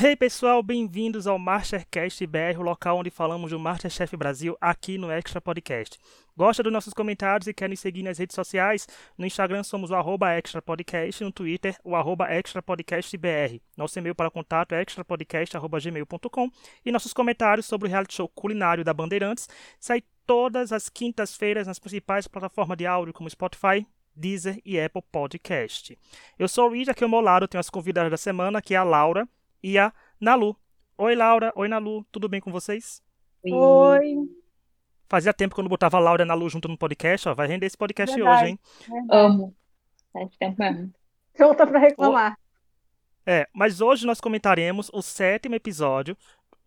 Hey pessoal, bem-vindos ao Mastercast BR, o local onde falamos do Masterchef Brasil aqui no Extra Podcast. Gosta dos nossos comentários e quer nos seguir nas redes sociais? No Instagram somos o Podcast, no Twitter o arroba Extra Podcast BR. Nosso e-mail para contato é extrapodcast.gmail.com e nossos comentários sobre o reality show culinário da Bandeirantes saem todas as quintas-feiras nas principais plataformas de áudio como Spotify, Deezer e Apple Podcast. Eu sou o Luiz, aqui ao meu lado tenho as convidadas da semana, que é a Laura, e a Nalu. Oi, Laura. Oi, Nalu. Tudo bem com vocês? Oi. Fazia tempo que eu não botava a Laura e a Nalu junto no podcast, ó. Vai render esse podcast Verdade. hoje, hein? Amo. Faz tempo mesmo. Pronta pra reclamar. É, mas hoje nós comentaremos o sétimo episódio,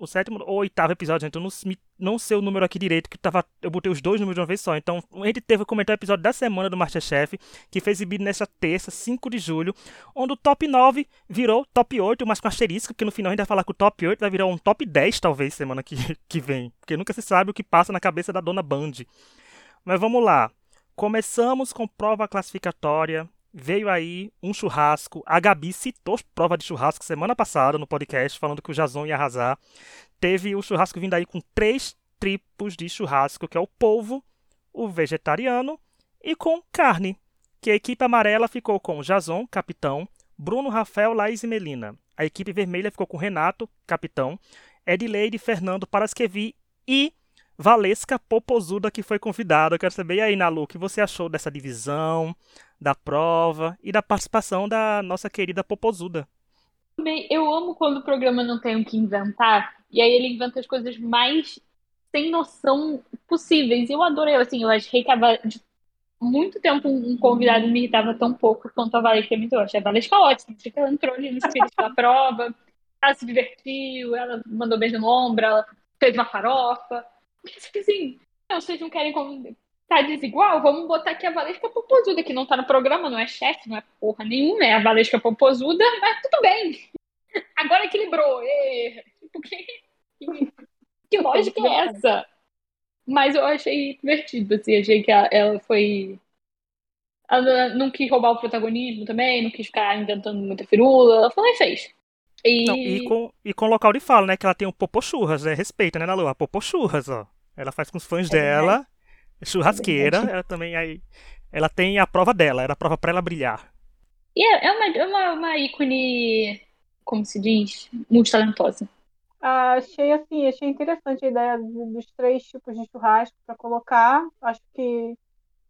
o sétimo ou oitavo episódio, então não, me- não sei o número aqui direito, que tava, eu botei os dois números de uma vez só. Então, a gente teve o episódio da semana do Masterchef, que foi exibido nesta terça, 5 de julho, onde o top 9 virou top 8, mas com asterisco, porque no final a gente vai falar que o top 8 vai virar um top 10, talvez, semana que, que vem. Porque nunca se sabe o que passa na cabeça da dona Band. Mas vamos lá. Começamos com prova classificatória. Veio aí um churrasco. A Gabi citou prova de churrasco semana passada no podcast, falando que o Jason ia arrasar. Teve o churrasco vindo aí com três tipos de churrasco, que é o polvo, o vegetariano e com carne. Que a equipe amarela ficou com Jason, capitão, Bruno, Rafael, Laís e Melina. A equipe vermelha ficou com Renato, capitão, Edileide, Fernando, Paraskevi e Valesca Popozuda, que foi convidada. Eu quero saber, e aí, Nalu, o que você achou dessa divisão, da prova e da participação da nossa querida Popozuda? Eu amo quando o programa não tem o que inventar, e aí ele inventa as coisas mais sem noção possíveis. Eu adorei, assim, eu achei que a de muito tempo um convidado me irritava tão pouco quanto a Valesca me achei a Valesca ótima, achei que ela entrou ali no espírito da prova, ela se divertiu, ela mandou beijo no ombro, ela fez uma farofa. Mas, assim, vocês não querem tá desigual? Vamos botar aqui a Valesca Popozuda, que não tá no programa, não é chefe, não é porra nenhuma, é a Valesca Popozuda, mas tudo bem. Agora equilibrou. ê. Tipo, que, que, que lógica é essa? Mas eu achei divertido, assim, achei que ela foi. Ela não quis roubar o protagonismo também, não quis ficar inventando muita firula. Ela falou e fez. E, Não, e com, e com local de fala, né? Que ela tem o Popô Churras, né? Respeita, né, Nalu? A Popô Churras, ó. Ela faz com os fãs É dela, churrasqueira, É ela também aí. Ela tem a prova dela, era a prova pra ela brilhar. e é, é uma, é uma, uma ícone, como se diz, multitalentosa. Ah, achei assim, achei interessante a ideia do- dos três tipos de churrasco para colocar. Acho que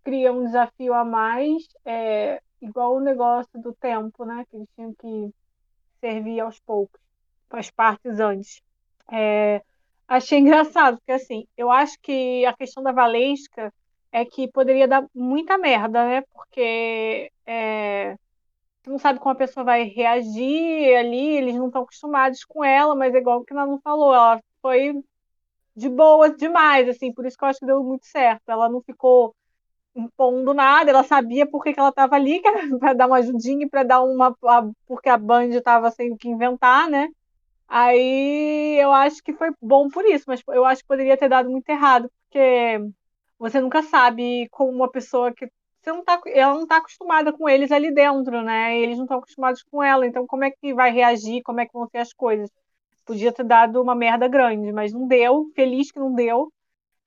cria um desafio a mais, é, igual o negócio do tempo, né? Que eles tinham que servir aos poucos, as partes antes. É, achei engraçado, porque assim, eu acho que a questão da Valesca é que poderia dar muita merda, né? Porque é, você não sabe como a pessoa vai reagir ali, eles não estão acostumados com ela, mas é igual o que ela não falou, ela foi de boa demais, assim, por isso que eu acho que deu muito certo. Ela não ficou impondo nada, ela sabia por que que ela estava ali, que para dar uma ajudinha e para dar uma. a- porque a Band estava sem o que inventar, né? Aí eu acho que foi bom por isso, mas eu acho que poderia ter dado muito errado, porque você nunca sabe como uma pessoa que você não tá, ela não está acostumada com eles ali dentro, né? Eles não estão acostumados com ela, então como é que vai reagir, como é que vão ser as coisas? Podia ter dado uma merda grande, mas não deu, feliz que não deu.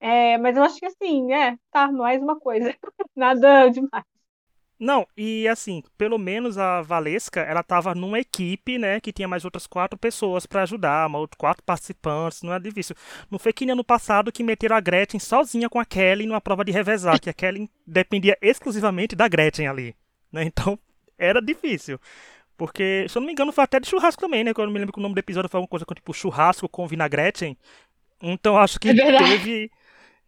É, mas eu acho que assim, é, tá, mais uma coisa. Nada demais. Não, e assim, pelo menos a Valesca, ela tava numa equipe, né, que tinha mais outras quatro pessoas pra ajudar, outra- quatro participantes, não é difícil. Não foi que nem ano passado que meteram a Gretchen sozinha com a Kelly numa prova de revezar, que a Kelly dependia exclusivamente da Gretchen ali, né, então era difícil. Porque, se eu não me engano, foi até de churrasco também, né, que eu não me lembro que o nome do episódio foi alguma coisa com tipo churrasco com vinagrete. Então acho que É teve.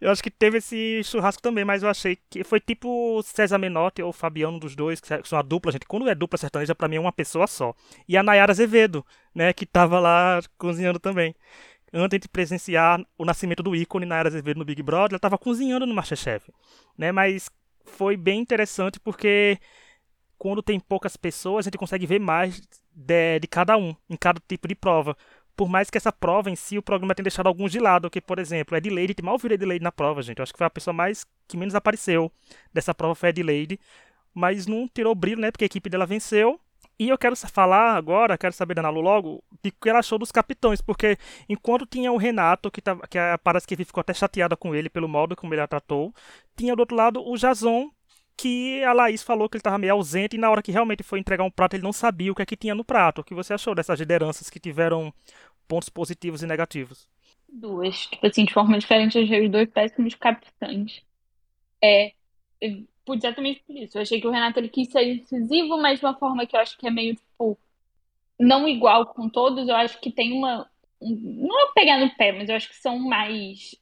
Eu acho que teve esse churrasco também, mas eu achei que foi tipo César Menotti ou Fabiano dos dois, que são a dupla, gente. Quando é dupla sertaneja, pra mim é uma pessoa só. E a Nayara Azevedo, né, que tava lá cozinhando também. Antes de presenciar o nascimento do ícone Nayara Azevedo no Big Brother, ela tava cozinhando no Masterchef, né? Mas foi bem interessante porque quando tem poucas pessoas, a gente consegue ver mais de, de cada um, em cada tipo de prova. Por mais que essa prova em si, o programa tenha deixado alguns de lado, que, por exemplo, a Edileide, tem mal viu a Edileide na prova, gente. Eu acho que foi a pessoa mais que menos apareceu dessa prova foi a Edileide. Mas não tirou o brilho, né? Porque a equipe dela venceu. E eu quero falar agora, quero saber da Nalu logo, de que ela achou dos capitães, porque enquanto tinha o Renato, que, tava, que a, parece que ficou até chateada com ele pelo modo como ele a tratou, tinha do outro lado o Jason, que a Laís falou que ele estava meio ausente e na hora que realmente foi entregar um prato ele não sabia o que é que tinha no prato. O que você achou dessas lideranças que tiveram pontos positivos e negativos? Duas, tipo assim, de forma diferente, eu achei os dois péssimos capitães. É, por exatamente por isso. Eu achei que o Renato ele quis ser incisivo, mas de uma forma que eu acho que é meio, tipo, não igual com todos. Eu acho que tem uma. Não é pegar no pé, mas eu acho que são mais.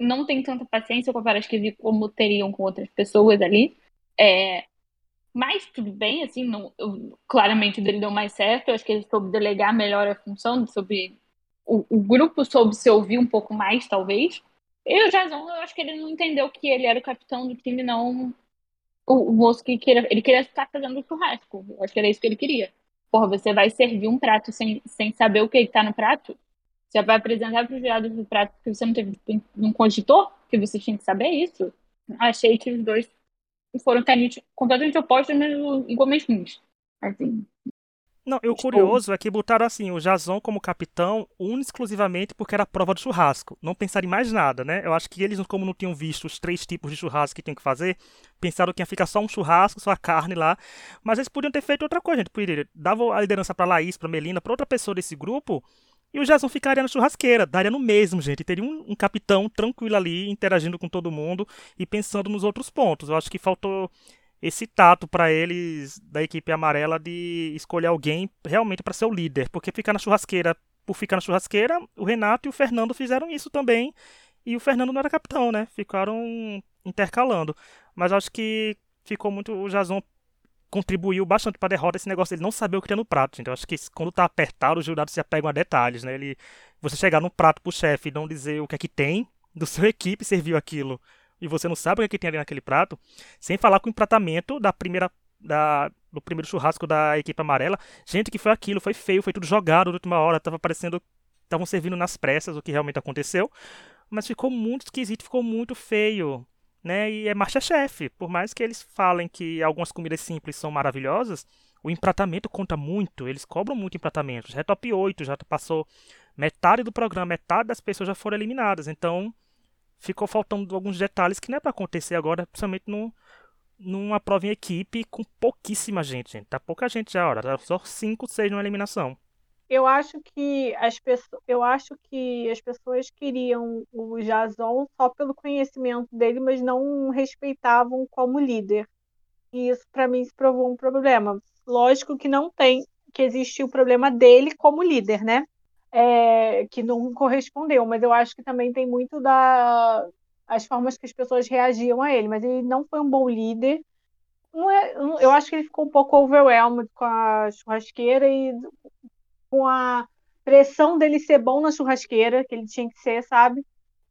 Não tem tanta paciência com várias que vi como teriam com outras pessoas ali. É, mas tudo bem, assim, não, eu, claramente dele deu mais certo. Eu acho que ele soube delegar melhor a função, sobre o, o grupo soube se ouvir um pouco mais, talvez. E o Jason, eu acho que ele não entendeu que ele era o capitão do time, não o, o moço que queria, ele queria estar fazendo churrasco. Eu acho que era isso que ele queria. Porra, você vai servir um prato sem, sem saber o que está no prato? Você vai apresentar para os jurados do prato que você não teve um cogitor? Que você tinha que saber isso? Achei que os dois foram completamente opostos, mas igualmente ruins. Assim, não, e o tipo... curioso é que botaram assim, o Jason como capitão, único exclusivamente porque era a prova do churrasco. Não pensaram em mais nada, né? Eu acho que eles, como não tinham visto os três tipos de churrasco que tinham que fazer, pensaram que ia ficar só um churrasco, só a carne lá. Mas eles podiam ter feito outra coisa, gente. Podia, dava a liderança pra Laís, pra Melina, pra outra pessoa desse grupo, e o Jason ficaria na churrasqueira, daria no mesmo, gente. Teria um, um capitão tranquilo ali, interagindo com todo mundo e pensando nos outros pontos. Eu acho que faltou esse tato para eles da equipe amarela de escolher alguém realmente para ser o líder, porque ficar na churrasqueira por ficar na churrasqueira, o Renato e o Fernando fizeram isso também, e o Fernando não era capitão, né? Ficaram intercalando. Mas acho que ficou muito o Jason contribuiu bastante para a derrota esse negócio ele não saber o que tem no prato. Então acho que quando tá apertado, os jurados se apegam a detalhes, né? Ele você chegar no prato pro chefe e não dizer o que é que tem do seu equipe serviu aquilo e você não sabe o que, é que tem ali naquele prato, sem falar com o empratamento da primeira da, do primeiro churrasco da equipe amarela. Gente, que foi aquilo, foi feio, foi tudo jogado na última hora, tava parecendo estavam servindo nas pressas o que realmente aconteceu, mas ficou muito esquisito, ficou muito feio, né? E é Masterchef, por mais que eles falem que algumas comidas simples são maravilhosas, o empratamento conta muito, eles cobram muito empratamento. Já é top 8, já passou metade do programa, metade das pessoas já foram eliminadas, então ficou faltando alguns detalhes que não é para acontecer agora, principalmente no, numa prova em equipe com pouquíssima gente, gente. Tá pouca gente já, hora. Tá só 5, 6 numa eliminação. Eu acho que as pessoas, eu acho que as pessoas queriam o Jason só pelo conhecimento dele, mas não respeitavam como líder. E isso para mim se provou um problema. Lógico que não tem, que existe o problema dele como líder, né? é, que não correspondeu, mas eu acho que também tem muito da as formas que as pessoas reagiam a ele, mas ele não foi um bom líder. É, eu acho que ele ficou um pouco overwhelmed com a churrasqueira e com a pressão dele ser bom na churrasqueira, que ele tinha que ser, sabe?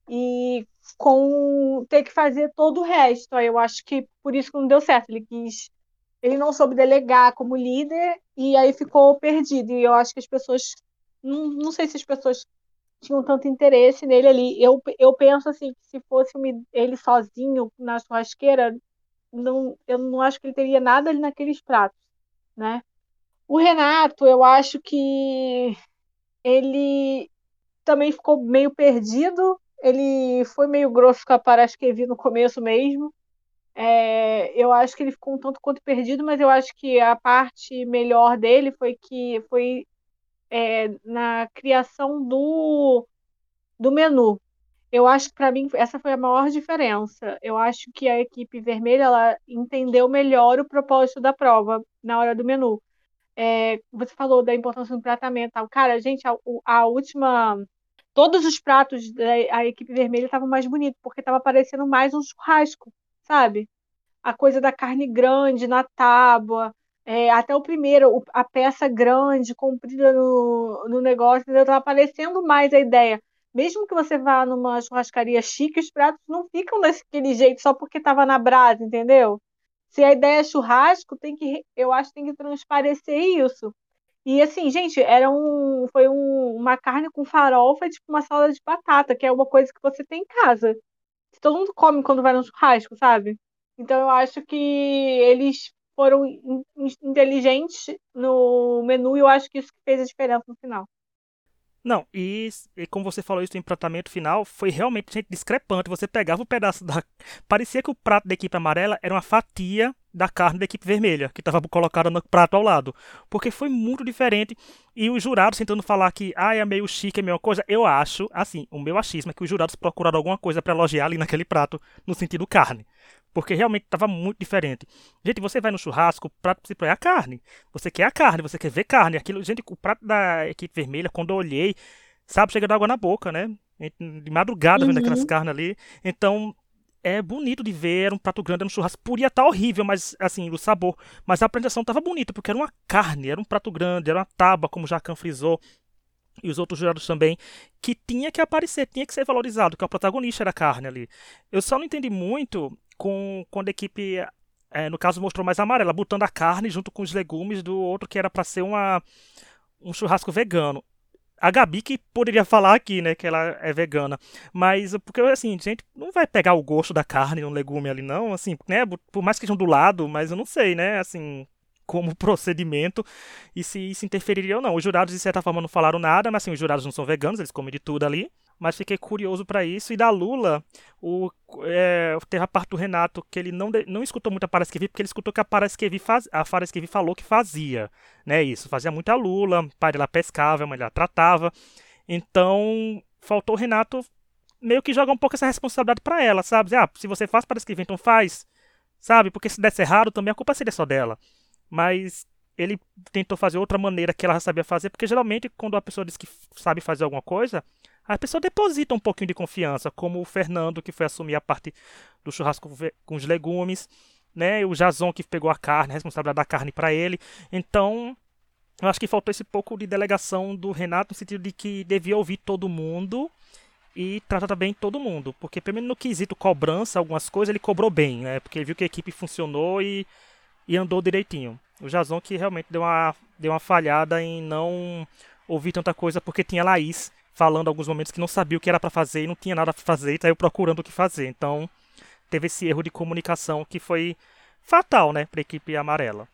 E com ter que fazer todo o resto. Aí eu acho que por isso que não deu certo. Ele quis. Ele não soube delegar como líder e aí ficou perdido. E eu acho que as pessoas não, não sei se as pessoas tinham tanto interesse nele ali. Eu, eu penso assim, que se fosse ele sozinho na churrasqueira, não, eu não acho que ele teria nada ali naqueles pratos, né? O Renato, eu acho que ele também ficou meio perdido. Ele foi meio grosso com a Paraskevi no começo mesmo. É, eu acho que ele ficou um tanto quanto perdido, mas eu acho que a parte melhor dele foi que foi é, na criação do, do menu. Eu acho que para mim essa foi a maior diferença. Eu acho que a equipe vermelha ela entendeu melhor o propósito da prova na hora do menu. É, você falou da importância do tratamento. Tal. Cara, gente, a, a última. Todos os pratos da equipe vermelha estavam mais bonitos, porque estava parecendo mais um churrasco, sabe? A coisa da carne grande na tábua, é, até o primeiro, a peça grande, comprida no, no negócio? Tá aparecendo mais a ideia. Mesmo que você vá numa churrascaria chique, os pratos não ficam daquele jeito só porque estava na brasa, entendeu? Se a ideia é churrasco, tem que, eu acho que tem que transparecer isso. E assim, gente, era um, foi um, uma carne com farofa, tipo uma salada de batata, que é uma coisa que você tem em casa. Todo mundo come quando vai no churrasco, sabe? Então eu acho que eles foram inteligentes no menu e eu acho que isso fez a diferença no final. Não, e, e, como você falou isso no empratamento final, foi realmente gente, discrepante. Você pegava um pedaço da. Parecia que o prato da equipe amarela era uma fatia da carne da equipe vermelha, que estava colocada no prato ao lado. Porque foi muito diferente. E os jurados tentando falar que ah, é meio chique, é mesma coisa. Eu acho, assim, o meu achismo é que os jurados procuraram alguma coisa para elogiar ali naquele prato, no sentido carne porque realmente estava muito diferente. Gente, você vai no churrasco, o prato principal é a carne. Você quer a carne, você quer ver carne. Aquilo, gente, o prato da equipe vermelha, quando eu olhei, sabe, chega água na boca, né? De madrugada uhum. vendo aquelas carnes ali. Então, é bonito de ver, era um prato grande, era um churrasco. Podia estar tá horrível, mas assim, o sabor. Mas a apresentação estava bonita, porque era uma carne, era um prato grande, era uma tábua, como o Jacan frisou e os outros jurados também, que tinha que aparecer, tinha que ser valorizado, que o protagonista era a carne ali. Eu só não entendi muito com quando a equipe, é, no caso, mostrou mais amarela, botando a carne junto com os legumes do outro que era para ser uma, um churrasco vegano. A Gabi que poderia falar aqui, né, que ela é vegana. Mas, porque, assim, gente, não vai pegar o gosto da carne no legume ali, não. Assim, né, por mais que estejam do lado, mas eu não sei, né, assim, como procedimento e se isso interferiria ou não. Os jurados, de certa forma, não falaram nada, mas assim, os jurados não são veganos, eles comem de tudo ali. Mas fiquei curioso para isso. E da Lula, o, é, teve a parte do Renato que ele não, não escutou muito a Paraskevi, porque ele escutou que a Paraskevi, faz, a Paraskevi falou que fazia. Né, isso, fazia muita Lula, o pai dela pescava, a mãe dela tratava. Então, faltou o Renato meio que jogar um pouco essa responsabilidade para ela, sabe? Ah, se você faz Paraskevi, então faz. Sabe? Porque se desse errado, também a culpa seria só dela mas ele tentou fazer outra maneira que ela sabia fazer, porque geralmente quando a pessoa diz que sabe fazer alguma coisa, a pessoa deposita um pouquinho de confiança, como o Fernando que foi assumir a parte do churrasco com os legumes, né? O Jason que pegou a carne, a responsabilidade da carne para ele. Então, eu acho que faltou esse pouco de delegação do Renato no sentido de que devia ouvir todo mundo e tratar bem todo mundo, porque pelo menos no quesito cobrança, algumas coisas ele cobrou bem, né? Porque ele viu que a equipe funcionou e e andou direitinho. O Jason que realmente deu uma, deu uma falhada em não ouvir tanta coisa porque tinha Laís falando alguns momentos que não sabia o que era para fazer e não tinha nada para fazer e saiu procurando o que fazer. Então teve esse erro de comunicação que foi fatal, né, para a equipe amarela.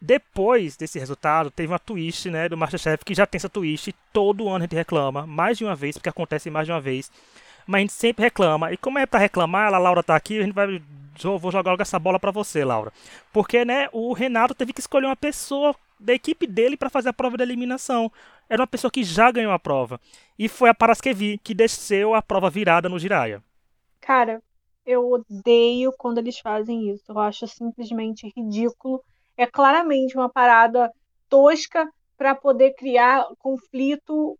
Depois desse resultado, teve uma twist, né, do Masterchef que já tem essa twist, todo ano a gente reclama, mais de uma vez, porque acontece mais de uma vez. Mas a gente sempre reclama. E como é para reclamar, a Laura tá aqui, a gente vai vou jogar logo essa bola para você, Laura. Porque, né, o Renato teve que escolher uma pessoa da equipe dele para fazer a prova de eliminação. Era uma pessoa que já ganhou a prova. E foi a Paraskevi que desceu a prova virada no Jiraya. Cara, eu odeio quando eles fazem isso. Eu acho simplesmente ridículo. É claramente uma parada tosca para poder criar conflito.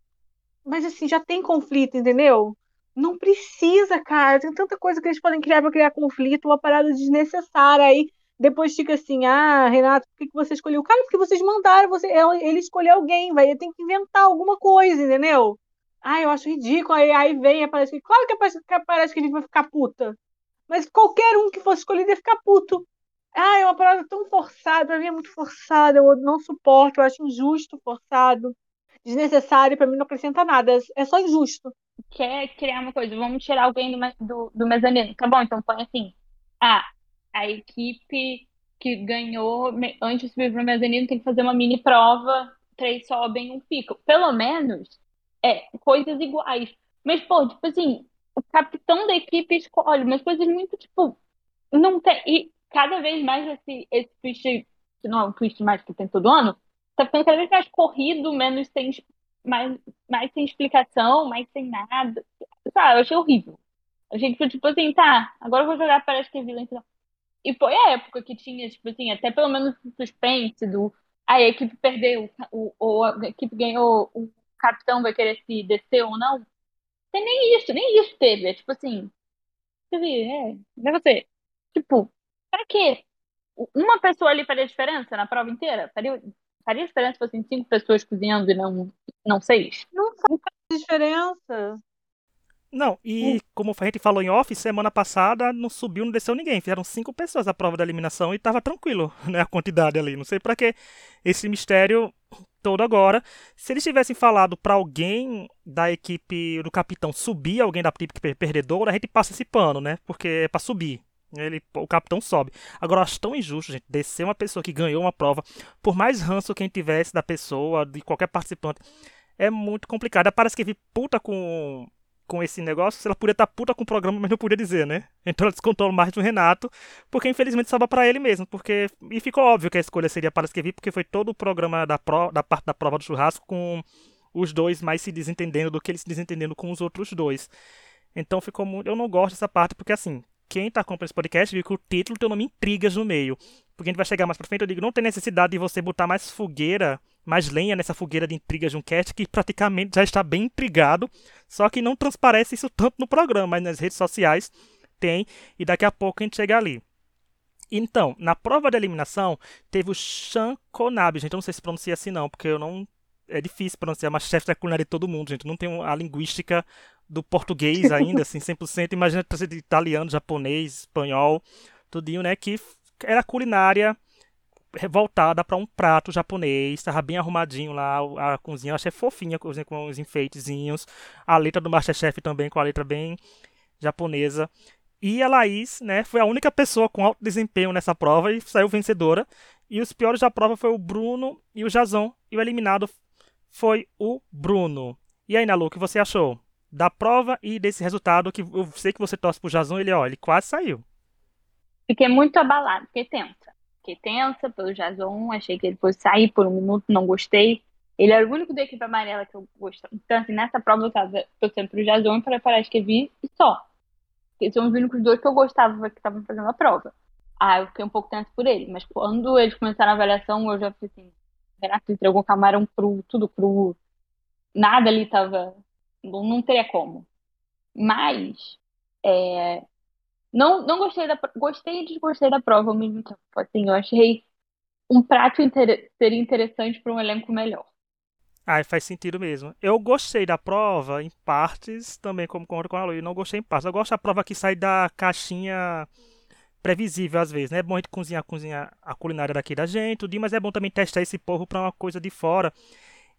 Mas assim, já tem conflito, entendeu? Não precisa, cara. Tem tanta coisa que eles podem criar para criar conflito, uma parada desnecessária. Aí depois fica assim: ah, Renato, por que, que você escolheu? Cara, porque vocês mandaram, você, ele escolheu alguém, vai. Tem que inventar alguma coisa, entendeu? Ah, eu acho ridículo. Aí, aí vem, aparece que. Claro que parece, parece que a gente vai ficar puta. Mas qualquer um que fosse escolhido ia ficar puto. Ah, é uma parada tão forçada, pra mim é muito forçada, eu não suporto, eu acho injusto, forçado, desnecessário, pra mim não acrescenta nada, é só injusto quer criar uma coisa, vamos tirar alguém do, do, do mezanino. Tá bom, então põe assim. Ah, a equipe que ganhou antes de subir para o mezanino tem que fazer uma mini prova, três sobem, um ficam. Pelo menos, é, coisas iguais. Mas, pô, tipo assim, o capitão da equipe escolhe umas coisas muito, tipo, não tem. E cada vez mais esse, esse twist, não é um twist mais que tem todo ano, tá ficando cada vez mais corrido, menos tem mais, mais sem explicação, mais sem nada. Sabe, eu achei horrível. A gente foi tipo assim, tá, agora eu vou jogar parece que é vilã. E foi a época que tinha, tipo assim, até pelo menos suspense do. a equipe perdeu, o, ou a equipe ganhou, o capitão vai querer se descer ou não. Tem nem isso, nem isso teve. É tipo assim. Dizer, é, não é você. Tipo, pra quê? Uma pessoa ali faria diferença na prova inteira? Faria, faria diferença se fossem cinco pessoas cozinhando e não, não seis? Não faz diferença. Não, e como a gente falou em off, semana passada não subiu, não desceu ninguém. Fizeram cinco pessoas a prova da eliminação e tava tranquilo, né? A quantidade ali. Não sei para que esse mistério todo agora. Se eles tivessem falado para alguém da equipe do capitão subir, alguém da equipe perdedora, a gente passa esse pano, né? Porque é pra subir. Ele, o capitão sobe. Agora, eu acho tão injusto, gente, descer uma pessoa que ganhou uma prova, por mais ranço quem tivesse da pessoa, de qualquer participante, é muito complicado. Parece que vi puta com, com esse negócio, ela podia estar tá puta com o programa, mas não podia dizer, né? Então ela descontou mais do Renato, porque infelizmente sobra para ele mesmo, porque e ficou óbvio que a escolha seria para vi porque foi todo o programa da, pro, da parte da prova do churrasco com os dois mais se desentendendo do que eles se desentendendo com os outros dois. Então ficou muito. Eu não gosto dessa parte, porque assim, quem tá acompanhando esse podcast viu que o título tem o nome Intrigas no meio. Porque a gente vai chegar mais pra frente, eu digo, não tem necessidade de você botar mais fogueira, mais lenha nessa fogueira de intrigas de um cast que praticamente já está bem intrigado, só que não transparece isso tanto no programa, mas nas redes sociais tem, e daqui a pouco a gente chega ali. Então, na prova de eliminação, teve o Sean gente, eu não sei se pronuncia assim não, porque eu não... É difícil pronunciar, mas chefe da culinária de todo mundo, gente. Não tem a linguística do português ainda, assim, 100%. Imagina de italiano, japonês, espanhol, tudinho, né? Que era culinária voltada para um prato japonês, estava bem arrumadinho lá, a cozinha, eu achei fofinha, a cozinha com os enfeitezinhos, a letra do Masterchef também, com a letra bem japonesa. E a Laís, né, foi a única pessoa com alto desempenho nessa prova e saiu vencedora. E os piores da prova foi o Bruno e o Jason, e o eliminado foi o Bruno. E aí, Nalu, o que você achou? da prova e desse resultado que eu sei que você torce pro Jason, ele, ó, ele quase saiu. Fiquei muito abalado, fiquei tensa. Fiquei tensa pelo Jason, achei que ele fosse sair por um minuto, não gostei. Ele era o único da equipe amarela que eu gostava. Então, assim, nessa prova eu tava torcendo pro Jason para parar de escrever e só. Porque são os únicos dois que eu gostava que estavam fazendo a prova. Ah, eu fiquei um pouco tenso por ele. Mas quando eles começaram a avaliação, eu já fiquei assim, Renato entregou camarão cru, tudo cru. Nada ali tava não, não teria como. Mas é, não, não gostei da gostei e desgostei da prova ao mesmo tempo. Assim, eu achei um prato inter, seria interessante para um elenco melhor. Ah, faz sentido mesmo. Eu gostei da prova em partes, também como concordo com a Luísa, não gostei em partes. Eu gosto da prova que sai da caixinha previsível às vezes, né? É bom a gente cozinhar, cozinhar a culinária daqui da gente, mas é bom também testar esse povo para uma coisa de fora.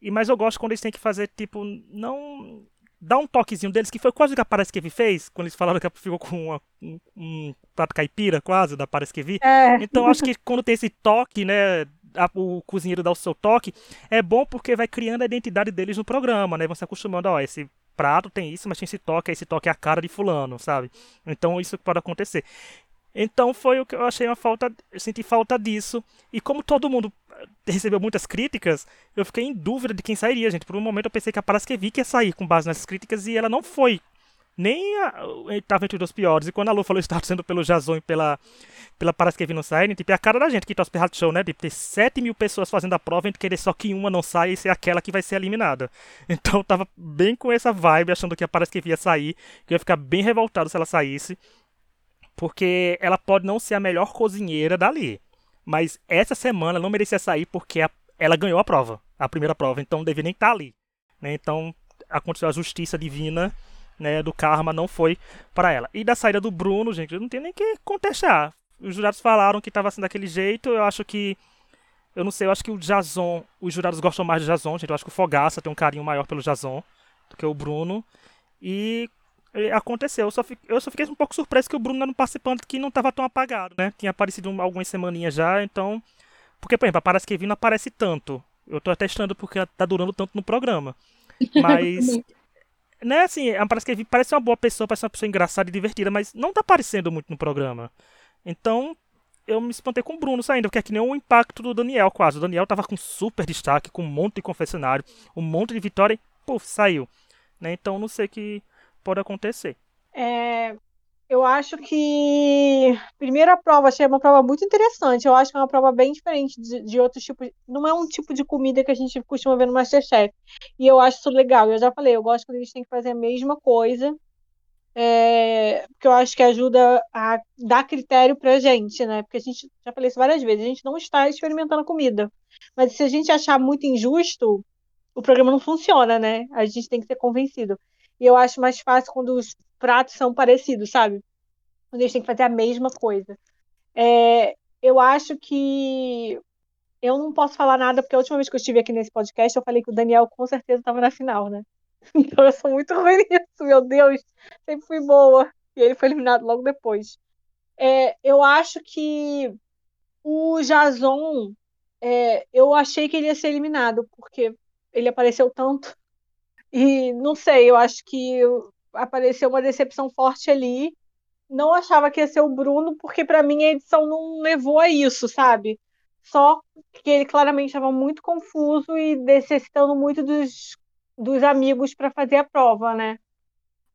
E mas eu gosto quando eles têm que fazer tipo não dá um toquezinho deles, que foi quase o que a Paraskevi fez, quando eles falaram que ficou com uma, um, um prato caipira, quase, da Paraskevi. É. Então acho que quando tem esse toque, né, a, o cozinheiro dá o seu toque, é bom porque vai criando a identidade deles no programa, né, vão se acostumando, ó, esse prato tem isso, mas tem esse toque, esse toque é a cara de fulano, sabe? Então isso pode acontecer. Então foi o que eu achei uma falta, eu senti falta disso. E como todo mundo recebeu muitas críticas, eu fiquei em dúvida de quem sairia, gente. Por um momento eu pensei que a Paraskevi ia sair com base nessas críticas e ela não foi. Nem estava entre os piores. E quando a Lu falou que estava sendo pelo Jason e pela, pela Paraskevi não sair, tipo, é a cara da gente que torce pro show, né? De ter 7 mil pessoas fazendo a prova e querer só que uma não saia e ser aquela que vai ser eliminada. Então eu tava bem com essa vibe, achando que a Paraskevi ia sair, que eu ia ficar bem revoltado se ela saísse. Porque ela pode não ser a melhor cozinheira dali. Mas essa semana não merecia sair porque a, ela ganhou a prova, a primeira prova, então devia nem estar tá ali. Né? Então aconteceu a justiça divina né, do karma, não foi para ela. E da saída do Bruno, gente, eu não tenho nem que contestar. Os jurados falaram que estava assim daquele jeito, eu acho que. Eu não sei, eu acho que o Jason, os jurados gostam mais do Jason, gente. Eu acho que o Fogaça tem um carinho maior pelo Jason do que o Bruno. E aconteceu. Eu só, fiquei, eu só fiquei um pouco surpreso que o Bruno era um participante que não estava tão apagado, né? Tinha aparecido algumas semaninhas já, então. Porque, por exemplo, parece que não aparece tanto. Eu tô testando porque tá durando tanto no programa. Mas. né, assim, parece que parece uma boa pessoa, parece uma pessoa engraçada e divertida, mas não tá aparecendo muito no programa. Então, eu me espantei com o Bruno saindo, porque é que nem o impacto do Daniel quase. O Daniel tava com super destaque, com um monte de confessionário, um monte de vitória e, puf, saiu. Né? Então, não sei que pode acontecer. É, eu acho que primeira prova achei uma prova muito interessante. Eu acho que é uma prova bem diferente de, de outros tipos. Não é um tipo de comida que a gente costuma ver no Masterchef. E eu acho isso legal. Eu já falei, eu gosto quando eles têm que fazer a mesma coisa. É, porque eu acho que ajuda a dar critério pra gente, né? Porque a gente, já falei isso várias vezes, a gente não está experimentando comida. Mas se a gente achar muito injusto, o programa não funciona, né? A gente tem que ser convencido. E eu acho mais fácil quando os pratos são parecidos, sabe? Quando eles têm que fazer a mesma coisa. É, eu acho que. Eu não posso falar nada, porque a última vez que eu estive aqui nesse podcast, eu falei que o Daniel com certeza estava na final, né? Então eu sou muito ruim nisso, meu Deus. Sempre fui boa. E ele foi eliminado logo depois. É, eu acho que o Jason, é, eu achei que ele ia ser eliminado, porque ele apareceu tanto. E não sei, eu acho que apareceu uma decepção forte ali. Não achava que ia ser o Bruno, porque para mim a edição não levou a isso, sabe? Só que ele claramente estava muito confuso e necessitando muito dos, dos amigos para fazer a prova, né?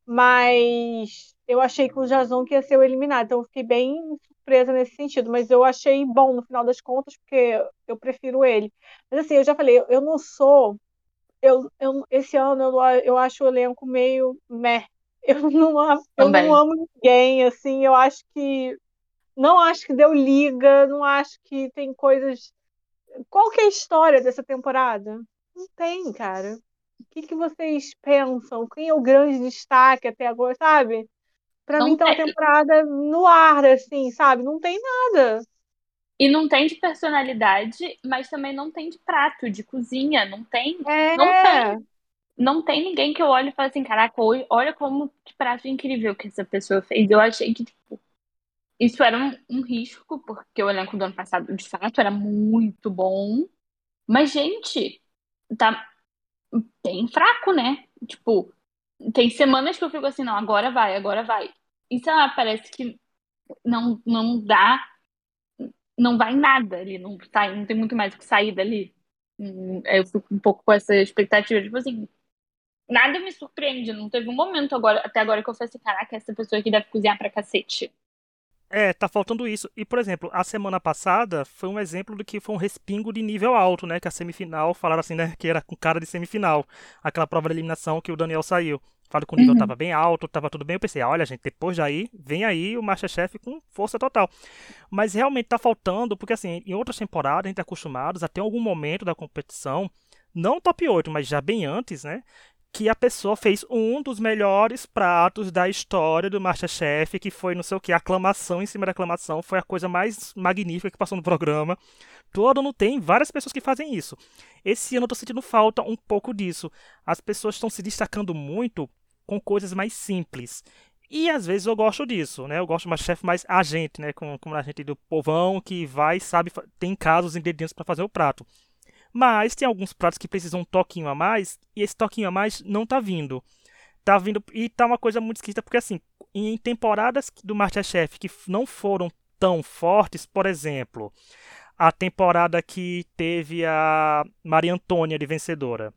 Mas eu achei que o Jason ia ser o eliminado, então eu fiquei bem surpresa nesse sentido, mas eu achei bom no final das contas, porque eu prefiro ele. Mas assim, eu já falei, eu não sou. Eu, eu, esse ano eu, eu acho o elenco meio meh. Eu não, eu não amo ninguém, assim, eu acho que. Não acho que deu liga, não acho que tem coisas. Qual que é a história dessa temporada? Não tem, cara. O que, que vocês pensam? Quem é o grande destaque até agora, sabe? Pra mim tá uma temporada no ar, assim, sabe? Não tem nada. E não tem de personalidade, mas também não tem de prato, de cozinha, não tem. É. Não tem. Não tem ninguém que eu olhe e fale assim, caraca, olha como que prato incrível que essa pessoa fez. Eu achei que, tipo, isso era um, um risco, porque o elenco do ano passado, de fato, era muito bom. Mas, gente, tá bem fraco, né? Tipo, tem semanas que eu fico assim, não, agora vai, agora vai. E sei lá, parece que não, não dá, não vai nada ali, não sai, não tem muito mais o que sair dali. Hum, eu fico um pouco com essa expectativa, tipo assim, nada me surpreende, não teve um momento agora, até agora que eu falei assim, caraca, essa pessoa aqui deve cozinhar pra cacete. É, tá faltando isso. E, por exemplo, a semana passada foi um exemplo do que foi um respingo de nível alto, né? Que a semifinal, falaram assim, né? Que era com cara de semifinal. Aquela prova de eliminação que o Daniel saiu. Falaram que o nível uhum. tava bem alto, tava tudo bem. Eu pensei, ah, olha, gente, depois daí, vem aí o Masterchef com força total. Mas realmente tá faltando, porque assim, em outras temporadas a gente é acostumados a ter algum momento da competição, não top 8, mas já bem antes, né? que a pessoa fez um dos melhores pratos da história do Masterchef, que foi não sei o que, aclamação em cima da aclamação, foi a coisa mais magnífica que passou no programa. Todo ano tem várias pessoas que fazem isso. Esse ano eu tô sentindo falta um pouco disso. As pessoas estão se destacando muito com coisas mais simples. E às vezes eu gosto disso, né? Eu gosto de Masterchef mais agente, né? Como, como a gente do povão que vai, sabe, tem casos ingredientes para fazer o prato. Mas tem alguns pratos que precisam um toquinho a mais, e esse toquinho a mais não tá vindo. Tá vindo. E tá uma coisa muito esquisita, porque assim, em temporadas do Masterchef que não foram tão fortes, por exemplo, a temporada que teve a Maria Antônia de vencedora.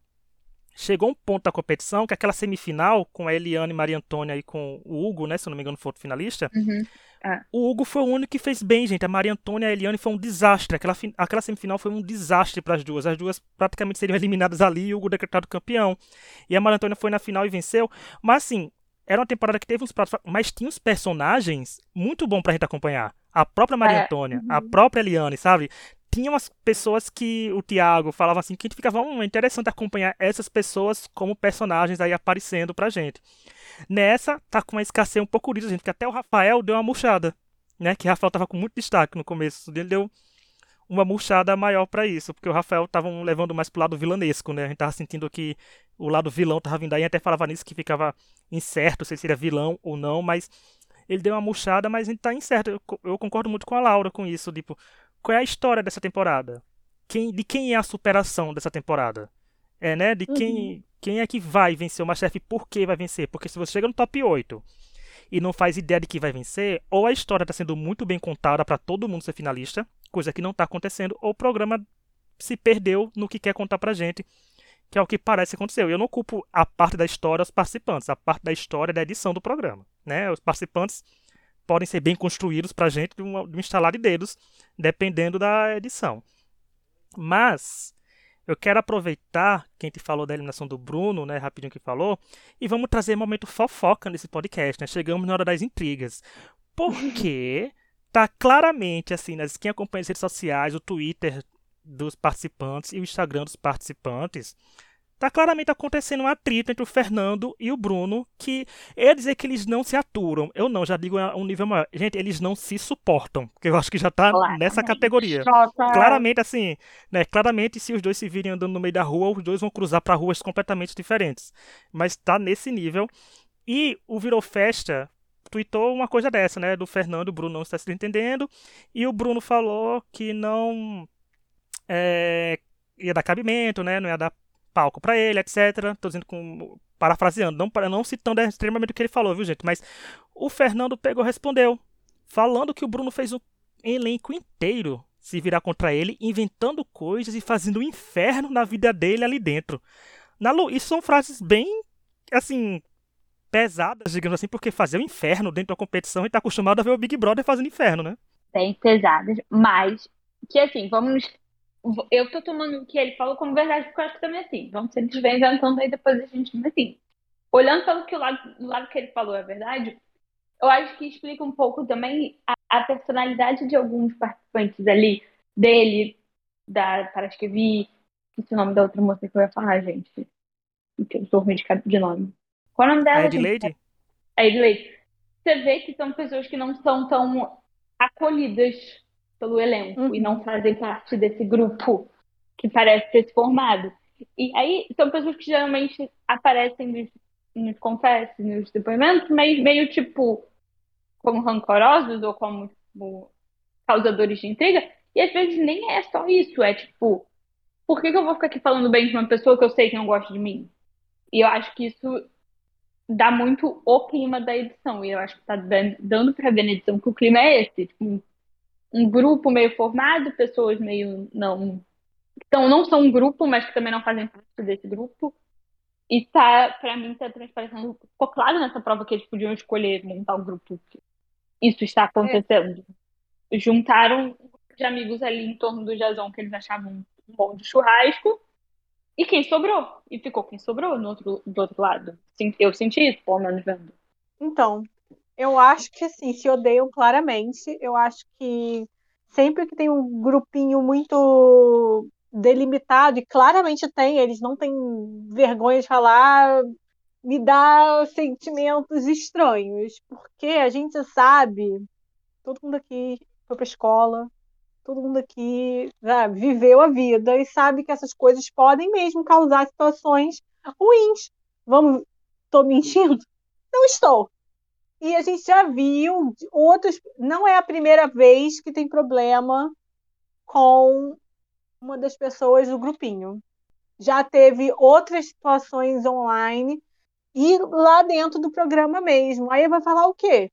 Chegou um ponto da competição que aquela semifinal com a Eliane, Maria Antônia e com o Hugo, né? Se eu não me engano, foi o finalista. Uhum. É. O Hugo foi o único que fez bem, gente. A Maria Antônia e a Eliane foi um desastre. Aquela, aquela semifinal foi um desastre para as duas. As duas praticamente seriam eliminadas ali e o Hugo decretado campeão. E a Maria Antônia foi na final e venceu. Mas assim, era uma temporada que teve uns pratos, mas tinha uns personagens muito bom pra gente acompanhar. A própria Maria é. Antônia, uhum. a própria Eliane, sabe? Tinha umas pessoas que o Thiago falava assim, que a gente ficava, hum, é interessante acompanhar essas pessoas como personagens aí aparecendo pra gente. Nessa, tá com uma escassez um pouco disso, gente, que até o Rafael deu uma murchada, né? Que o Rafael tava com muito destaque no começo. Ele deu uma murchada maior para isso, porque o Rafael tava levando mais pro lado vilanesco, né? A gente tava sentindo que o lado vilão tava vindo aí, até falava nisso que ficava incerto se seria vilão ou não, mas ele deu uma murchada, mas a gente tá incerto. Eu, eu concordo muito com a Laura com isso, tipo, qual é a história dessa temporada? Quem, de quem é a superação dessa temporada? É, né? De quem, uhum. quem é que vai vencer o Masterchef e por que vai vencer? Porque se você chega no top 8 e não faz ideia de que vai vencer, ou a história está sendo muito bem contada para todo mundo ser finalista, coisa que não está acontecendo, ou o programa se perdeu no que quer contar pra gente, que é o que parece que aconteceu. Eu não culpo a parte da história os participantes, a parte da história é da edição do programa. Né? Os participantes podem ser bem construídos pra gente de, uma, de um instalar de dedos, dependendo da edição. Mas eu quero aproveitar que a gente falou da eliminação do Bruno, né, rapidinho que falou, e vamos trazer um momento fofoca nesse podcast, né? Chegamos na hora das intrigas. Porque tá claramente assim, nas quem acompanha as redes sociais, o Twitter dos participantes e o Instagram dos participantes, Tá claramente acontecendo um atrito entre o Fernando e o Bruno, que eu dizer que eles não se aturam. Eu não, já digo a um nível maior. Gente, eles não se suportam, porque eu acho que já tá claramente. nessa categoria. Nossa. Claramente, assim, né? Claramente, se os dois se virem andando no meio da rua, os dois vão cruzar para ruas completamente diferentes. Mas tá nesse nível. E o Virou Festa tweetou uma coisa dessa, né? Do Fernando, o Bruno não está se entendendo. E o Bruno falou que não é, ia dar cabimento, né? Não ia dar palco para ele, etc. Tô dizendo com. parafraseando, não, não citando extremamente o que ele falou, viu, gente? Mas o Fernando pegou respondeu, falando que o Bruno fez um elenco inteiro se virar contra ele, inventando coisas e fazendo um inferno na vida dele ali dentro. Na, isso são frases bem, assim, pesadas, digamos assim, porque fazer o inferno dentro da competição e tá acostumado a ver o Big Brother fazendo inferno, né? Bem pesadas, mas que assim, vamos. Eu tô tomando o que ele falou como verdade, porque eu acho que também é assim. Vamos se eles vêm inventando aí depois a gente. Mas assim, olhando pelo que o lado, do lado que ele falou é verdade, eu acho que explica um pouco também a, a personalidade de alguns participantes ali, dele, da. Parece que vi. Esse nome da outra moça que eu ia falar, gente. Que eu sou ruim de, de nome. Qual é o nome dela? Adelaide? Adelaide. Você vê que são pessoas que não são tão acolhidas pelo elenco uhum. e não fazem parte desse grupo que parece ter se formado. E aí são pessoas que geralmente aparecem nos, nos confessos, nos depoimentos, mas meio tipo como rancorosos ou como tipo, causadores de intriga. E às vezes nem é só isso, é tipo, por que, que eu vou ficar aqui falando bem de uma pessoa que eu sei que não gosta de mim? E eu acho que isso dá muito o clima da edição. E eu acho que tá dando para ver na edição que o clima é esse. Tipo, um, grupo meio formado, pessoas meio não. Então, não são um grupo, mas que também não fazem parte desse grupo. E tá, pra mim, tá transparecendo. Ficou claro nessa prova que eles podiam escolher montar um grupo. Isso está acontecendo. É. Juntaram um grupo de amigos ali em torno do Jason que eles achavam um bom de churrasco e quem sobrou? E ficou quem sobrou no outro, do outro lado. Eu senti isso, pelo menos vendo. Então, eu acho que assim, se odeiam claramente. Eu acho que sempre que tem um grupinho muito delimitado, e claramente tem, eles não têm vergonha de falar, me dá sentimentos estranhos. Porque a gente sabe, todo mundo aqui foi pra escola, todo mundo aqui já viveu a vida e sabe que essas coisas podem mesmo causar situações ruins. Vamos, estou mentindo? Não estou. E a gente já viu outros. Não é a primeira vez que tem problema com uma das pessoas do grupinho. Já teve outras situações online e lá dentro do programa mesmo. Aí vai falar o quê?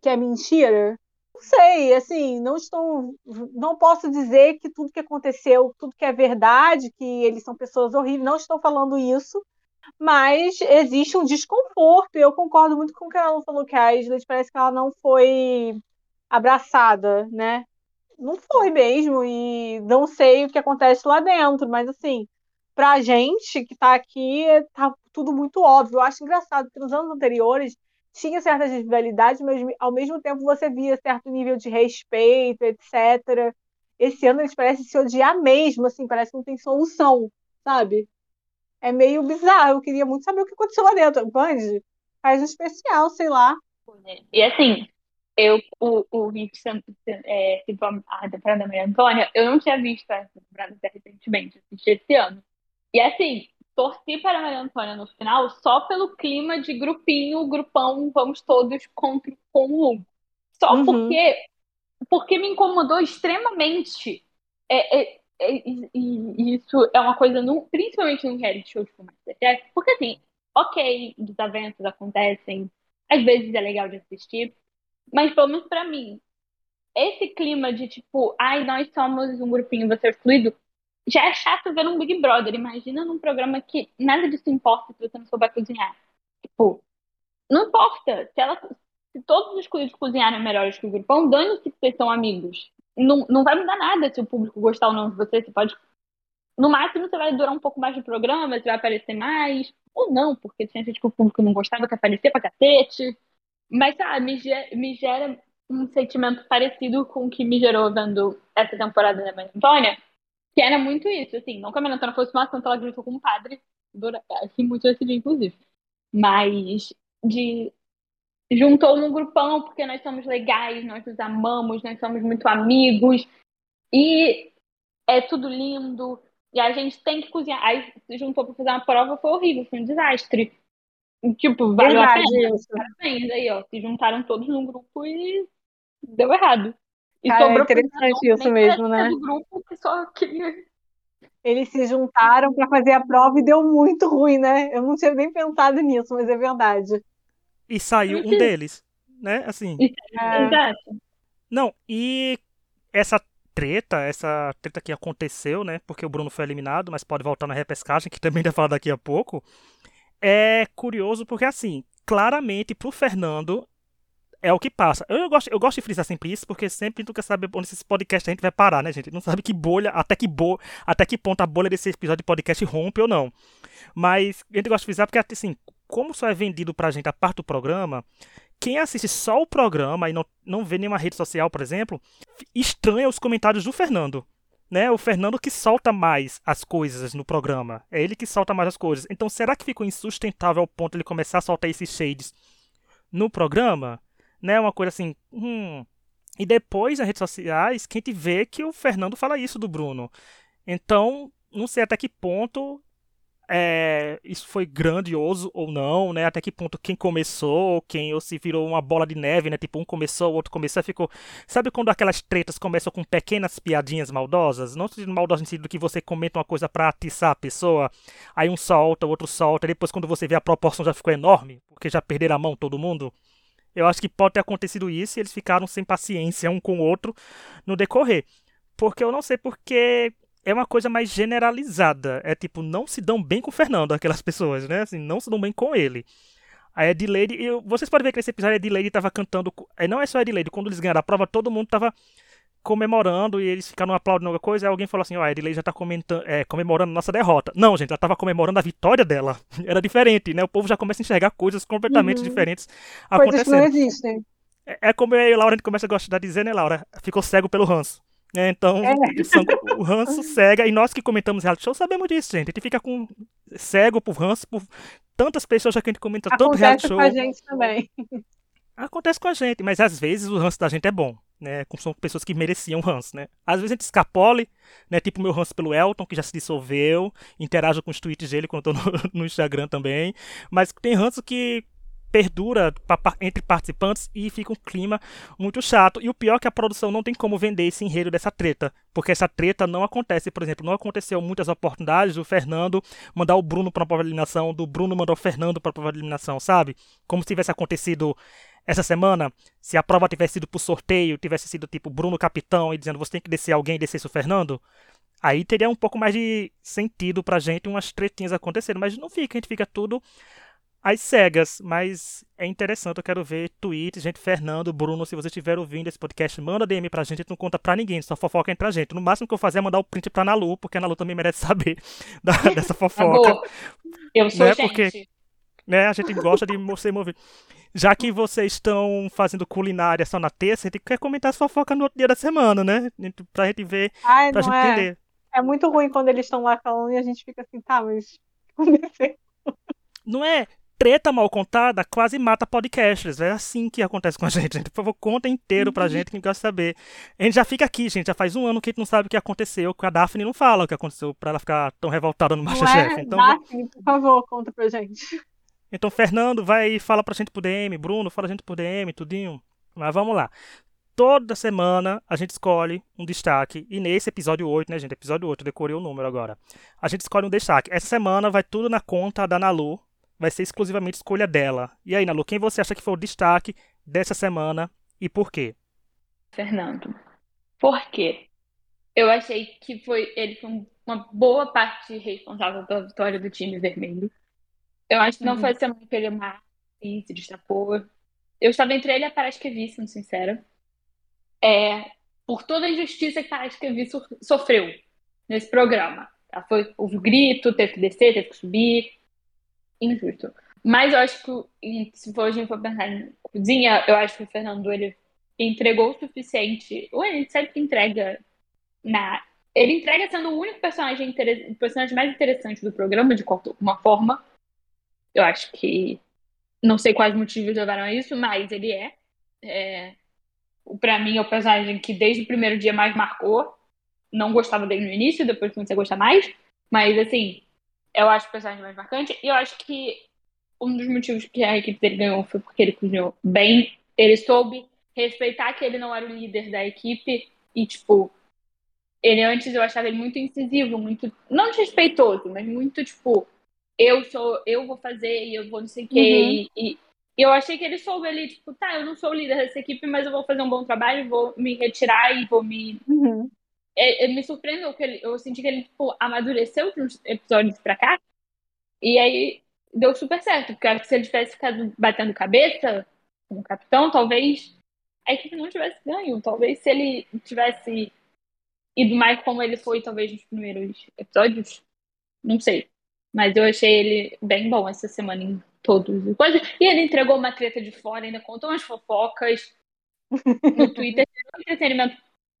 Que é mentira? sei, assim, não estou, não posso dizer que tudo que aconteceu, tudo que é verdade, que eles são pessoas horríveis, não estou falando isso, mas existe um desconforto, eu concordo muito com o que ela falou, que a Isla parece que ela não foi abraçada, né? Não foi mesmo, e não sei o que acontece lá dentro, mas assim, pra gente que tá aqui, tá tudo muito óbvio. Eu acho engraçado, porque nos anos anteriores tinha certas rivalidades, mas ao mesmo tempo você via certo nível de respeito, etc. Esse ano eles parecem se odiar mesmo, assim, parece que não tem solução, sabe? É meio bizarro. Eu queria muito saber o que aconteceu lá dentro. Band, faz um especial, sei lá. E assim, eu, o, o Rick é, tipo, a temporada da Maria Antônia, eu não tinha visto essa temporada recentemente, assisti esse ano. E assim, torci para a Maria Antônia no final só pelo clima de grupinho, grupão, vamos todos contra com o Hugo. Só uhum. porque, porque me incomodou extremamente. É, é, é, e, isso é uma coisa, no, principalmente no reality show tipo Masterchef, porque assim, ok, desavenças acontecem, às vezes é legal de assistir, mas pelo menos pra mim, esse clima de tipo, ai, nós somos um grupinho, você é fluido, já é chato ver um Big Brother. Imagina num programa que nada disso importa se você não souber cozinhar. Tipo, não importa. Se, ela, se todos os cozinheiros cozinharem melhores que o grupão, dane-se que vocês são amigos. Não, não vai mudar nada se o público gostar ou não de você. Você pode. No máximo, você vai durar um pouco mais de programa, você vai aparecer mais. Ou não, porque tinha gente que o público não gostava que aparecer pra cacete. Mas, sabe, me, gera, me gera um sentimento parecido com o que me gerou vendo essa temporada da Maria Antônia que era muito isso, assim, não que a Menantana fosse uma santa, ela gritou com um padre, assim, muito esse dia, inclusive. Mas de juntou num grupão porque nós somos legais, nós nos amamos, nós somos muito amigos e é tudo lindo e a gente tem que cozinhar. Aí se juntou para fazer uma prova, foi horrível, foi um desastre. Tipo, valeu Verdade, a pena. isso. Parabéns aí, ó. Se juntaram todos num grupo e deu errado. E Cara, é sobrou pra interessante isso mesmo, né? do grupo que só queria. Eles se juntaram para fazer a prova e deu muito ruim, né? Eu não tinha nem pensado nisso, mas é verdade. E saiu um deles, né? Assim. É. Exato. Não, e essa treta, essa treta que aconteceu, né? Porque o Bruno foi eliminado, mas pode voltar na repescagem, que também vai falar daqui a pouco. É curioso porque, assim, claramente pro Fernando é o que passa. Eu gosto, eu gosto de frisar sempre isso, porque sempre tu quer saber onde esse podcast a gente vai parar, né, gente? Não sabe que bolha, até que, bo, até que ponto a bolha desse episódio de podcast rompe ou não. Mas a gente gosta de frisar porque, assim, como só é vendido pra gente a parte do programa, quem assiste só o programa e não, não vê nenhuma rede social, por exemplo, estranha os comentários do Fernando. Né? O Fernando que solta mais as coisas no programa. É ele que solta mais as coisas. Então, será que ficou insustentável ao ponto de ele começar a soltar esses shades no programa? Né? Uma coisa assim. Hum. E depois, nas redes sociais, quem te vê que o Fernando fala isso do Bruno. Então, não sei até que ponto é, isso foi grandioso ou não, né? Até que ponto quem começou, quem ou se virou uma bola de neve, né? Tipo, um começou, o outro começou, ficou. Sabe quando aquelas tretas começam com pequenas piadinhas maldosas? Não maldosas no sentido que você comenta uma coisa pra atiçar a pessoa, aí um solta, o outro solta, depois quando você vê a proporção já ficou enorme, porque já perderam a mão todo mundo. Eu acho que pode ter acontecido isso e eles ficaram sem paciência um com o outro no decorrer. Porque eu não sei porque é uma coisa mais generalizada. É tipo, não se dão bem com o Fernando, aquelas pessoas, né? Assim, não se dão bem com ele. A Edileide, eu, vocês podem ver que nesse episódio a Edileide tava cantando. é, Não é só a Edileide, quando eles ganharam a prova, todo mundo tava comemorando e eles ficaram aplaudindo alguma coisa. Aí alguém falou assim: Ó, a Edileide já tá comentando, é, comemorando nossa derrota. Não, gente, ela tava comemorando a vitória dela. Era diferente, né? O povo já começa a enxergar coisas completamente Uhum. diferentes Coisas que não acontecendo. existem. É, é como eu e a Laura a gente começa a gostar de dizer, né, Laura? Ficou cego pelo ranço. É, então, É. o ranço cega, e nós que comentamos reality show sabemos disso, gente. A gente fica com cego por ranço, por tantas pessoas já que a gente comenta todo reality Acontece show. com a gente também. Acontece com a gente, mas às vezes o ranço da gente é bom, né? São pessoas que mereciam ranço, né? Às vezes a gente escapole, né? Tipo o meu ranço pelo Elton, que já se dissolveu, interajo com os tweets dele quando eu tô no, no Instagram também. Mas tem ranço que perdura entre participantes e fica um clima muito chato. E o pior é que a produção não tem como vender esse enredo dessa treta. Porque essa treta não acontece, por exemplo, não aconteceu muitas oportunidades do Fernando mandar o Bruno para uma prova de eliminação, do Bruno mandar o Fernando para a prova de eliminação, sabe? Como se tivesse acontecido essa semana, se a prova tivesse sido por sorteio, tivesse sido tipo Bruno capitão e dizendo você tem que descer alguém descer o Fernando, aí teria um pouco mais de sentido pra gente umas tretinhas acontecendo, mas não fica, a gente fica tudo às cegas, mas é interessante, eu quero ver tweets, gente, Fernando, Bruno, se você estiver ouvindo esse podcast, manda DM pra gente, a gente não conta pra ninguém, só fofoca entre a gente. No máximo que eu fazer é mandar o print pra Nalu, porque a Nalu também merece saber da- dessa fofoca Amor, eu sou Né, gente. porque- né? A gente gosta de ser movido. Já que vocês estão fazendo culinária só na terça, a gente quer comentar as fofocas no outro dia da semana, né? Pra gente ver, Ai, pra gente é? entender. É muito ruim quando eles estão lá falando e a gente fica assim, tá, mas o que aconteceu? Não é? Treta mal contada quase mata podcasters. É assim que acontece com a gente. gente. Por favor, conta inteiro pra gente, que de saber. A gente já fica aqui, gente. Já faz um ano que a gente não sabe o que aconteceu, que a Daphne não fala o que aconteceu pra ela ficar tão revoltada no Não Masterchef. é? Então, Daphne, por favor, conta pra gente. Então, Fernando, vai e fala pra gente por DM. Bruno, fala a gente por DM, tudinho. Mas vamos lá. Toda semana a gente escolhe um destaque. E nesse episódio 8, né, gente? Episódio 8, eu decorei o número agora. A gente escolhe um destaque. Essa semana vai tudo na conta da Nalu. Vai ser exclusivamente escolha dela. E aí, Nalu, quem você acha que foi o destaque dessa semana e por quê? Fernando. Por quê? Eu achei que foi ele foi um- uma boa parte responsável pela vitória do time vermelho. Eu acho que não Uhum. foi a semana que ele mais se destacou. Eu estava entre ele e a Paraskevi, sendo sincera. É, por toda a injustiça que a Paraskevi so- sofreu nesse programa. Ela foi, houve o grito, teve que descer, teve que subir. Injusto. Mas eu acho que, se for, a gente for pensar em cozinha, eu acho que o Fernando ele entregou o suficiente. Ou ele sempre entrega na. Ele entrega sendo o único personagem, inter- personagem mais interessante do programa, de alguma forma. Eu acho que. Não sei quais motivos levaram a isso, mas ele é. é pra mim, é o personagem que desde o primeiro dia mais marcou. Não gostava dele no início, depois comecei a gostar mais. Mas, assim, eu acho o personagem mais marcante. E eu acho que um dos motivos que a equipe dele ganhou foi porque ele cozinhou bem. Ele soube respeitar que ele não era o líder da equipe e, tipo, ele antes eu achava ele muito incisivo, muito. Não desrespeitoso, mas muito, tipo, eu sou, eu vou fazer e eu vou não sei o quê. Uhum. E, e, eu achei que ele soube ali, tipo, tá, eu não sou o líder dessa equipe, mas eu vou fazer um bom trabalho, vou me retirar e vou me. Uhum. É, ele me surpreendeu, que ele, eu senti que ele, tipo, amadureceu de uns episódios pra cá. E aí deu super certo, porque se ele tivesse ficado batendo cabeça como capitão, talvez a equipe não tivesse ganho. Talvez se ele tivesse ido mais como ele foi, talvez nos primeiros episódios, não sei. Mas eu achei ele bem bom essa semana em todos. E ele entregou uma treta de fora, ainda contou umas fofocas no Twitter. entretenimento,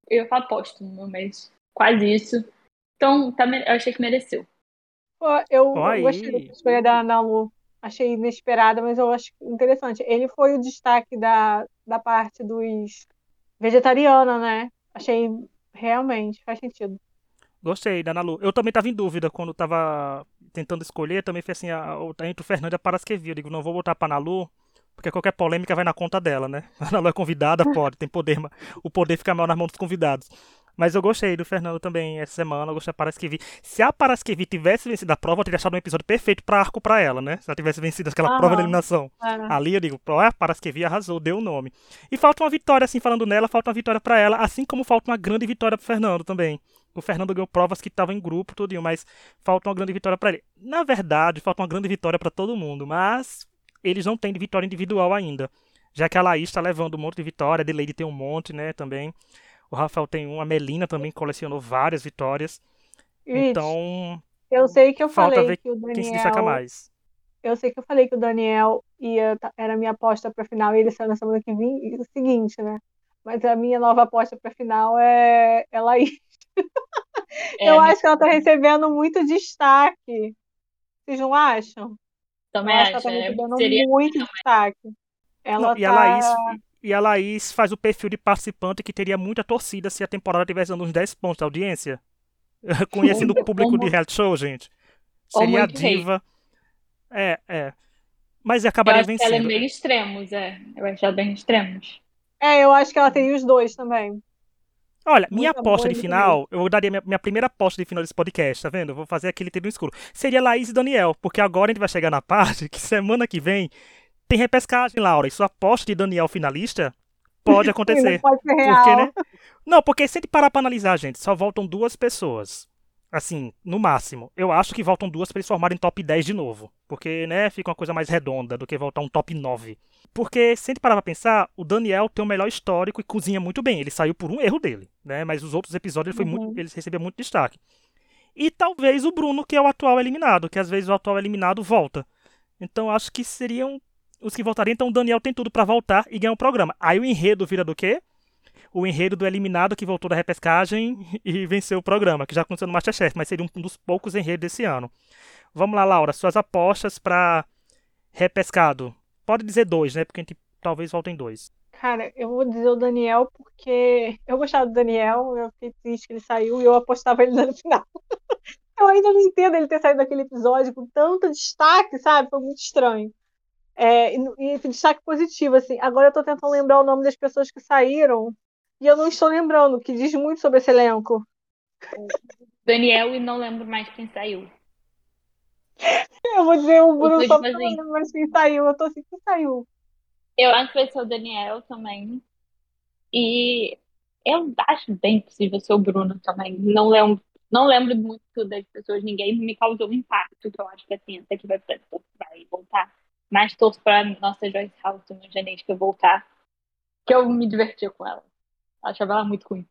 eu falo posto, mas quase isso. Então, tá, eu achei que mereceu. Eu gostei da escolha da Ana Lu. Achei inesperada, mas eu acho interessante. Ele foi o destaque da, da parte dos vegetariana, né? Achei realmente, faz sentido. Gostei da Ana Lu. Eu também estava em dúvida quando estava tentando escolher. Também foi assim, a, a, entre o Fernando e a Paraskevi. Eu digo, não vou botar para Ana Lu, porque qualquer polêmica vai na conta dela, né? A Ana Lu é convidada, pode, tem poder, o poder fica maior nas mãos dos convidados. Mas eu gostei do Fernando também essa semana, eu gostei da Paraskevi. Se a Paraskevi tivesse vencido a prova, eu teria achado um episódio perfeito para arco para ela, né? Se ela tivesse vencido aquela Aham. prova de eliminação. É. Ali eu digo, a Paraskevi arrasou, deu o nome. E falta uma vitória, assim, falando nela, falta uma vitória para ela, assim como falta uma grande vitória pro Fernando também. O Fernando ganhou provas que estavam em grupo, tudinho, mas falta uma grande vitória para ele. Na verdade, falta uma grande vitória para todo mundo, mas eles não têm de vitória individual ainda. Já que a Laís está levando um monte de vitória, a Adelaide tem um monte, né, também. O Rafael tem um, a Melina também colecionou várias vitórias. Isso. Então. Eu sei que eu falei ver que o Daniel. Quem se destaca mais. Eu sei que eu falei que o Daniel ia, era a minha aposta para final e ele saiu na semana que vem. o seguinte, né? Mas a minha nova aposta para final é, é Laís. É, eu acho que ela está recebendo muito destaque. Vocês não acham? Também acho. acho que ela está recebendo Seria... muito destaque. Ela não, tá... E a tá Laís e a Laís faz o perfil de participante que teria muita torcida se a temporada tivesse dando uns 10 pontos de audiência. Conhecendo o público de reality show, gente. Seria a diva. É, é. Mas acabaria eu acho vencendo. Que ela é bem extremos, é. Eu acho ela bem extremos. É, eu acho que ela teria os dois também. Olha, minha aposta de final, eu daria minha, minha, primeira aposta de final desse podcast, tá vendo? Eu vou fazer aquele no escuro. Seria Laís e Daniel, porque agora a gente vai chegar na parte que semana que vem tem repescagem, Laura. E sua aposta de Daniel finalista pode acontecer. pode ser real. Porque, né? Não, porque se a gente parar pra analisar, gente, só voltam duas pessoas. Assim, no máximo. Eu acho que voltam duas para eles formarem top 10 de novo. Porque, né, fica uma coisa mais redonda do que voltar um top 9. Porque, se a gente parar pra pensar, o Daniel tem o melhor histórico e cozinha muito bem. Ele saiu por um erro dele, né? Mas os outros episódios ele, foi uhum. muito, ele recebeu muito destaque. E talvez o Bruno, que é o atual eliminado, que às vezes o atual eliminado volta. Então acho que seriam os que voltariam, então o Daniel tem tudo para voltar e ganhar o um programa. Aí o enredo vira do quê? O enredo do eliminado que voltou da repescagem e venceu o programa, que já aconteceu no Masterchef, mas seria um dos poucos enredos desse ano. Vamos lá, Laura, suas apostas para repescado. Pode dizer dois, né? Porque a gente talvez voltem dois. Cara, eu vou dizer o Daniel porque eu gostava do Daniel, eu fiquei triste que ele saiu e eu apostava ele no final. eu ainda não entendo ele ter saído daquele episódio com tanto destaque, sabe? Foi muito estranho. É, e, e destaque positivo, assim. Agora eu tô tentando lembrar o nome das pessoas que saíram e eu não estou lembrando, que diz muito sobre esse elenco. Daniel e não lembro mais quem saiu. Eu vou dizer o Bruno só porque eu não lembro mais quem saiu. Eu tô assim, quem saiu? Eu acho que vai ser o Daniel também. E eu acho bem possível ser o Bruno também. Não lembro, não lembro muito das pessoas, ninguém me causou um impacto, que eu acho que assim, até que vai, vai voltar. Mas torço pra nossa Joyce House, minha genética, voltar. Que eu me divertia com ela. Achava ela muito ruim.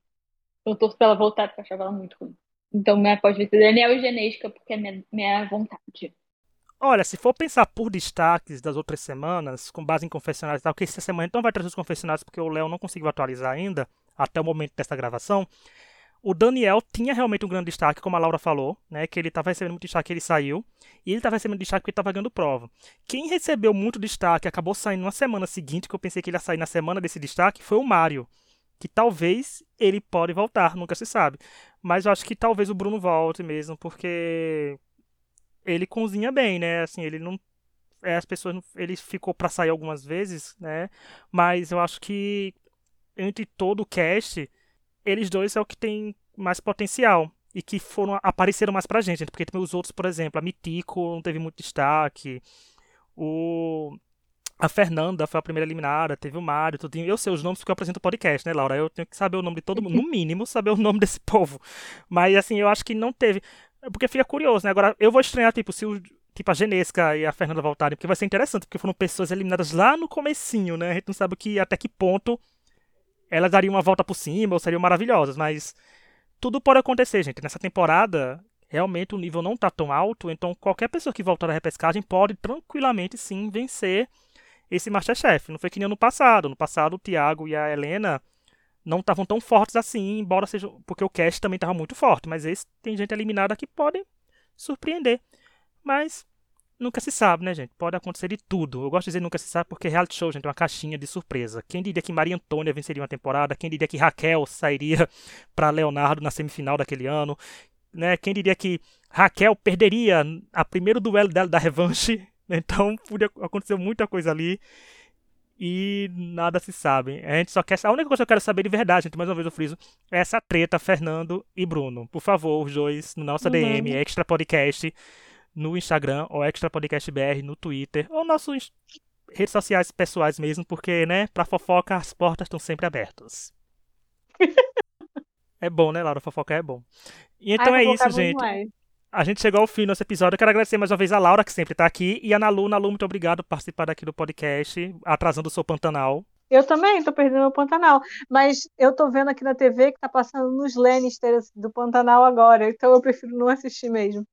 Eu torço pra ela voltar porque eu achava ela muito ruim. Então minha ser Daniel e genética porque é minha, minha vontade. Olha, se for pensar por destaques das outras semanas, com base em confessionários e tal, que essa semana então vai trazer os confessionários porque o Léo não conseguiu atualizar ainda, até o momento dessa gravação. O Daniel tinha realmente um grande destaque, como a Laura falou, né? Que ele estava recebendo muito destaque, ele saiu. E ele estava recebendo destaque porque estava ganhando prova. Quem recebeu muito destaque acabou saindo na semana seguinte, que eu pensei que ele ia sair na semana desse destaque, foi o Mário. Que talvez ele pode voltar, nunca se sabe. Mas eu acho que talvez o Bruno volte mesmo, porque ele cozinha bem, né? Assim, ele não é, as pessoas ele ficou para sair algumas vezes, né? Mas eu acho que entre todo o cast, eles dois é o que tem mais potencial e que foram apareceram mais pra gente, porque os outros, por exemplo, a Mitico não teve muito destaque, o a Fernanda foi a primeira eliminada, teve o Mário, tudo. Eu sei os nomes porque eu apresento o podcast, né, Laura? Eu tenho que saber o nome de todo mundo, no mínimo, saber o nome desse povo. Mas, assim, eu acho que não teve. Porque fica curioso, né? Agora, eu vou estranhar, tipo, se o, tipo, a Genesca e a Fernanda voltarem, porque vai ser interessante, porque foram pessoas eliminadas lá no comecinho, né? A gente não sabe que, até que ponto elas dariam uma volta por cima ou seriam maravilhosas, mas tudo pode acontecer, gente. Nessa temporada, realmente o nível não tá tão alto, então qualquer pessoa que voltar da repescagem pode tranquilamente, sim, vencer esse Masterchef. Não foi que nem no passado. No passado, o Thiago e a Helena não estavam tão fortes assim, embora seja. Porque o cast também estava muito forte. Mas esse tem gente eliminada que pode surpreender. Mas nunca se sabe, né, gente? Pode acontecer de tudo. Eu gosto de dizer nunca se sabe porque reality show, gente, é uma caixinha de surpresa. Quem diria que Maria Antônia venceria uma temporada? Quem diria que Raquel sairia para Leonardo na semifinal daquele ano? Né? Quem diria que Raquel perderia a primeiro duelo dela da revanche então podia acontecer muita coisa ali e nada se sabe. A gente só quer. A única coisa que eu quero saber de verdade, gente, mais uma vez eu friso, é essa treta, Fernando e Bruno. Por favor, os dois, no nossa uhum. DM, Extra Podcast, no Instagram, ou Extra Podcast BR, no Twitter, ou nossos redes sociais pessoais mesmo, porque, né, pra fofoca as portas estão sempre abertas. é bom, né, Laura? Fofoca é bom. E então Ai, é isso, gente. É a gente chegou ao fim do nosso episódio. Eu quero agradecer mais uma vez a Laura, que sempre está aqui, e a Nalu. Nalu, muito obrigado por participar aqui do podcast, atrasando o seu Pantanal. Eu também estou perdendo meu Pantanal, mas eu estou vendo aqui na TV que está passando nos Lannisters do Pantanal agora, então eu prefiro não assistir mesmo.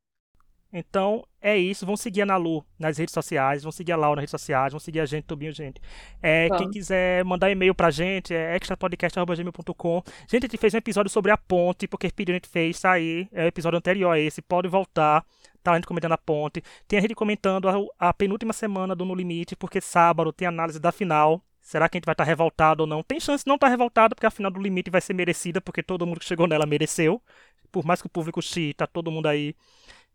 Então é isso. Vão seguir a Nalu nas redes sociais, vão seguir a Laura nas redes sociais, vão seguir a gente, Tubinho, gente. É, quem quiser mandar e-mail pra gente é extrapodcast.gmail.com. Gente, a gente fez um episódio sobre a ponte, porque pediu a gente fez, tá aí. É o episódio anterior a esse, pode voltar. Tá a gente comentando a ponte. Tem a gente comentando a, a penúltima semana do No Limite, porque sábado tem análise da final. Será que a gente vai estar tá revoltado ou não? Tem chance de não estar tá revoltado, porque a final do limite vai ser merecida, porque todo mundo que chegou nela mereceu. Por mais que o público chi, tá todo mundo aí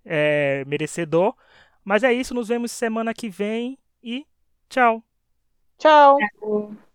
é, merecedor. Mas é isso, nos vemos semana que vem e tchau. Tchau. tchau.